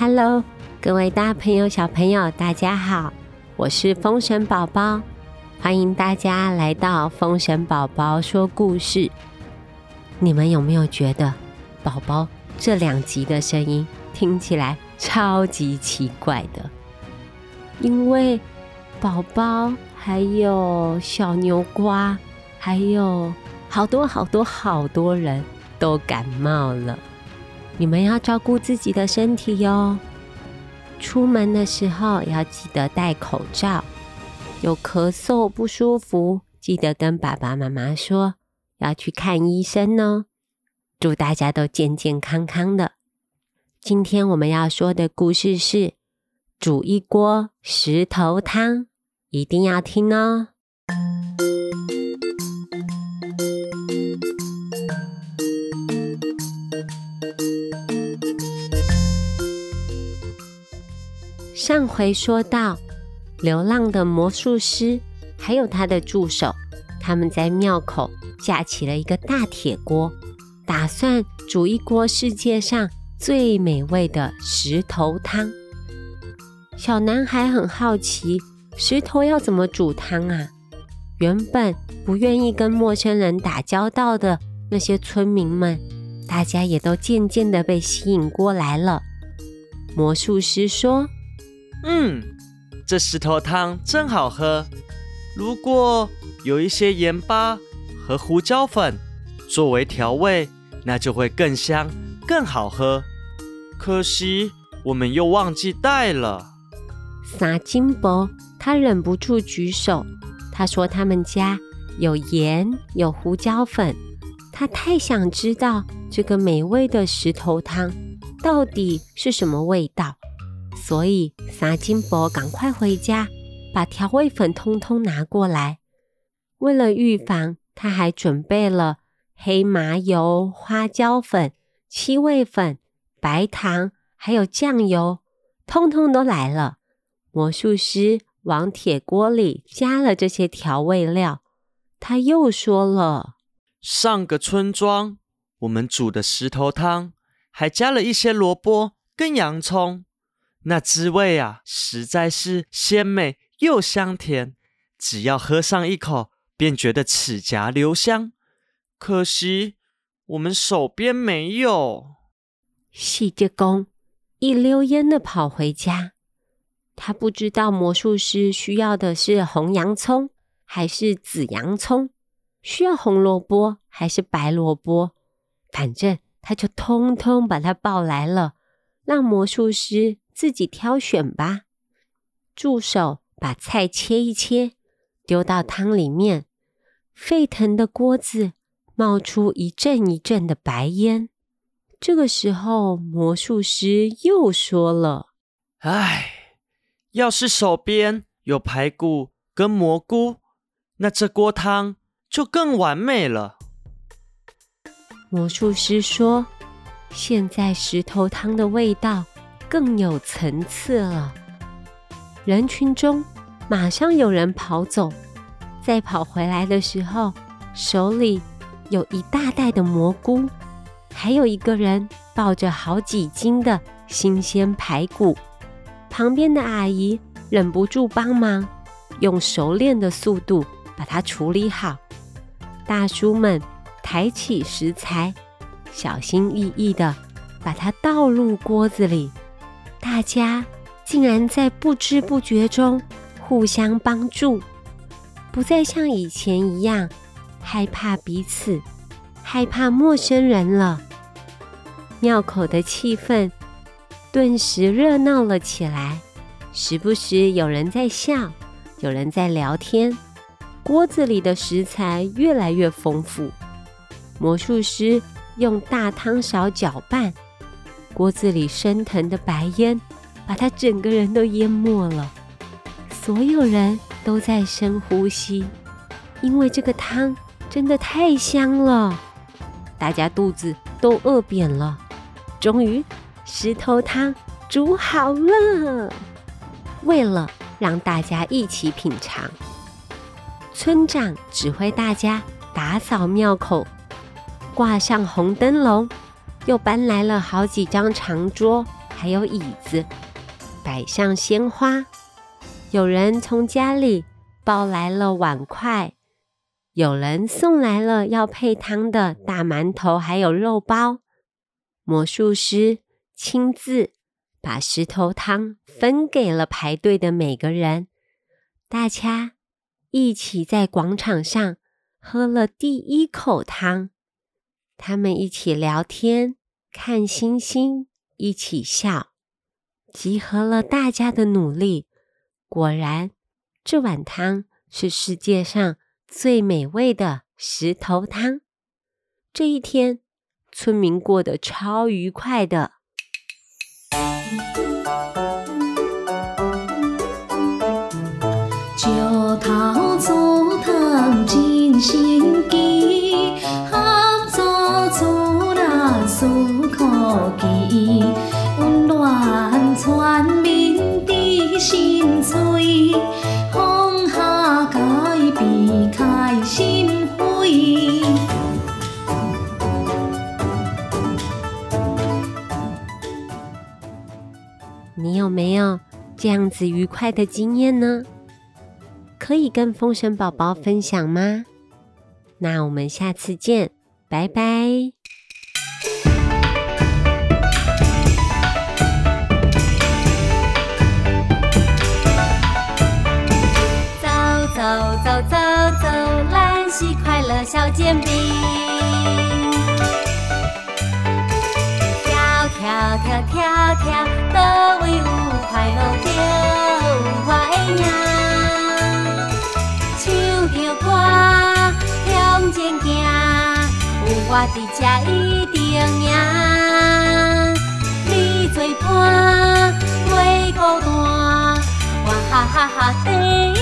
Hello，各位大朋友、小朋友，大家好，我是风神宝宝，欢迎大家来到风神宝宝说故事。你们有没有觉得宝宝这两集的声音听起来超级奇怪的？因为宝宝还有小牛瓜，还有好多好多好多人都感冒了。你们要照顾自己的身体哟。出门的时候要记得戴口罩。有咳嗽不舒服，记得跟爸爸妈妈说，要去看医生哦。祝大家都健健康康的。今天我们要说的故事是煮一锅石头汤，一定要听哦。上回说到，流浪的魔术师还有他的助手，他们在庙口架起了一个大铁锅，打算煮一锅世界上最美味的石头汤。小男孩很好奇，石头要怎么煮汤啊？原本不愿意跟陌生人打交道的那些村民们，大家也都渐渐的被吸引过来了。魔术师说。嗯，这石头汤真好喝。如果有一些盐巴和胡椒粉作为调味，那就会更香、更好喝。可惜我们又忘记带了。撒金伯他忍不住举手，他说他们家有盐，有胡椒粉。他太想知道这个美味的石头汤到底是什么味道。所以，撒金伯赶快回家，把调味粉通通拿过来。为了预防，他还准备了黑麻油、花椒粉、七味粉、白糖，还有酱油，通通都来了。魔术师往铁锅里加了这些调味料。他又说了：“上个村庄，我们煮的石头汤还加了一些萝卜跟洋葱。”那滋味啊，实在是鲜美又香甜，只要喝上一口，便觉得齿颊留香。可惜我们手边没有。细节工一溜烟的跑回家，他不知道魔术师需要的是红洋葱还是紫洋葱，需要红萝卜还是白萝卜，反正他就通通把它抱来了，让魔术师。自己挑选吧。助手把菜切一切，丢到汤里面。沸腾的锅子冒出一阵一阵的白烟。这个时候，魔术师又说了：“唉，要是手边有排骨跟蘑菇，那这锅汤就更完美了。”魔术师说：“现在石头汤的味道。”更有层次了。人群中马上有人跑走，在跑回来的时候，手里有一大袋的蘑菇，还有一个人抱着好几斤的新鲜排骨。旁边的阿姨忍不住帮忙，用熟练的速度把它处理好。大叔们抬起食材，小心翼翼的把它倒入锅子里。大家竟然在不知不觉中互相帮助，不再像以前一样害怕彼此、害怕陌生人了。庙口的气氛顿时热闹了起来，时不时有人在笑，有人在聊天。锅子里的食材越来越丰富，魔术师用大汤勺搅拌。锅子里升腾的白烟，把他整个人都淹没了。所有人都在深呼吸，因为这个汤真的太香了。大家肚子都饿扁了。终于，石头汤煮好了。为了让大家一起品尝，村长指挥大家打扫庙口，挂上红灯笼。又搬来了好几张长桌，还有椅子，摆上鲜花。有人从家里抱来了碗筷，有人送来了要配汤的大馒头，还有肉包。魔术师亲自把石头汤分给了排队的每个人，大家一起在广场上喝了第一口汤。他们一起聊天，看星星，一起笑，集合了大家的努力。果然，这碗汤是世界上最美味的石头汤。这一天，村民过得超愉快的。酒头做汤真神奇，记，温暖全民的心碎，放下戒备开心会。你有没有这样子愉快的经验呢？可以跟风神宝宝分享吗？那我们下次见，拜拜。兰溪快乐小煎饼。跳跳跳跳跳，都为有快乐着我的命。唱着歌向前行，有我伫这一定赢。你作伴，袂孤单，我哈哈哈第一